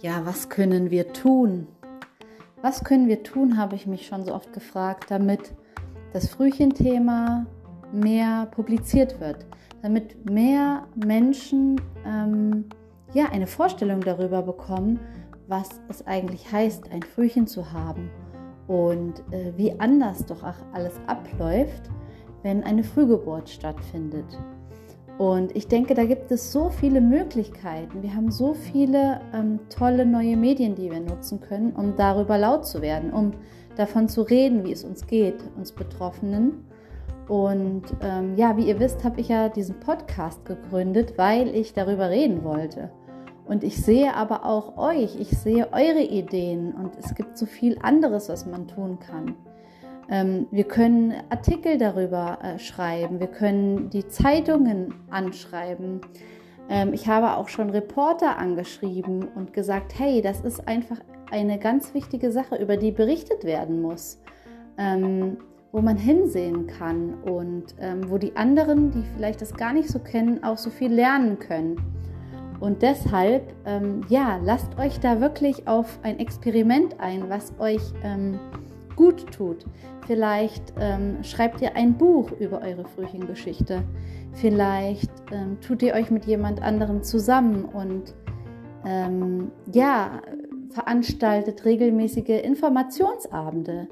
Ja, was können wir tun? Was können wir tun, habe ich mich schon so oft gefragt, damit das Frühchenthema mehr publiziert wird, damit mehr Menschen ähm, ja eine Vorstellung darüber bekommen, was es eigentlich heißt, ein Frühchen zu haben und äh, wie anders doch auch alles abläuft, wenn eine Frühgeburt stattfindet. Und ich denke, da gibt es so viele Möglichkeiten. Wir haben so viele ähm, tolle neue Medien, die wir nutzen können, um darüber laut zu werden, um davon zu reden, wie es uns geht, uns Betroffenen. Und ähm, ja, wie ihr wisst, habe ich ja diesen Podcast gegründet, weil ich darüber reden wollte. Und ich sehe aber auch euch, ich sehe eure Ideen und es gibt so viel anderes, was man tun kann. Ähm, wir können Artikel darüber äh, schreiben, wir können die Zeitungen anschreiben. Ähm, ich habe auch schon Reporter angeschrieben und gesagt, hey, das ist einfach eine ganz wichtige Sache, über die berichtet werden muss, ähm, wo man hinsehen kann und wo die anderen, die vielleicht das gar nicht so kennen, auch so viel lernen können. Und deshalb, ja, lasst euch da wirklich auf ein Experiment ein, was euch gut tut. Vielleicht ähm, schreibt ihr ein Buch über eure Frühchengeschichte. Vielleicht ähm, tut ihr euch mit jemand anderem zusammen und ähm, ja, veranstaltet regelmäßige Informationsabende.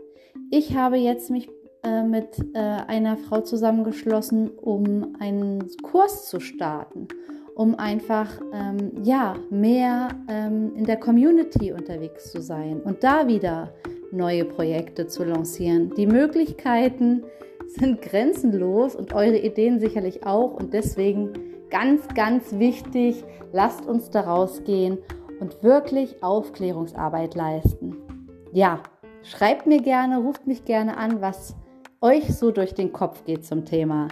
Ich habe jetzt mich äh, mit äh, einer Frau zusammengeschlossen, um einen Kurs zu starten, um einfach ähm, ja mehr ähm, in der Community unterwegs zu sein und da wieder neue Projekte zu lancieren. Die Möglichkeiten sind grenzenlos und eure Ideen sicherlich auch. Und deswegen ganz, ganz wichtig, lasst uns daraus gehen und wirklich Aufklärungsarbeit leisten. Ja, schreibt mir gerne, ruft mich gerne an, was euch so durch den Kopf geht zum Thema.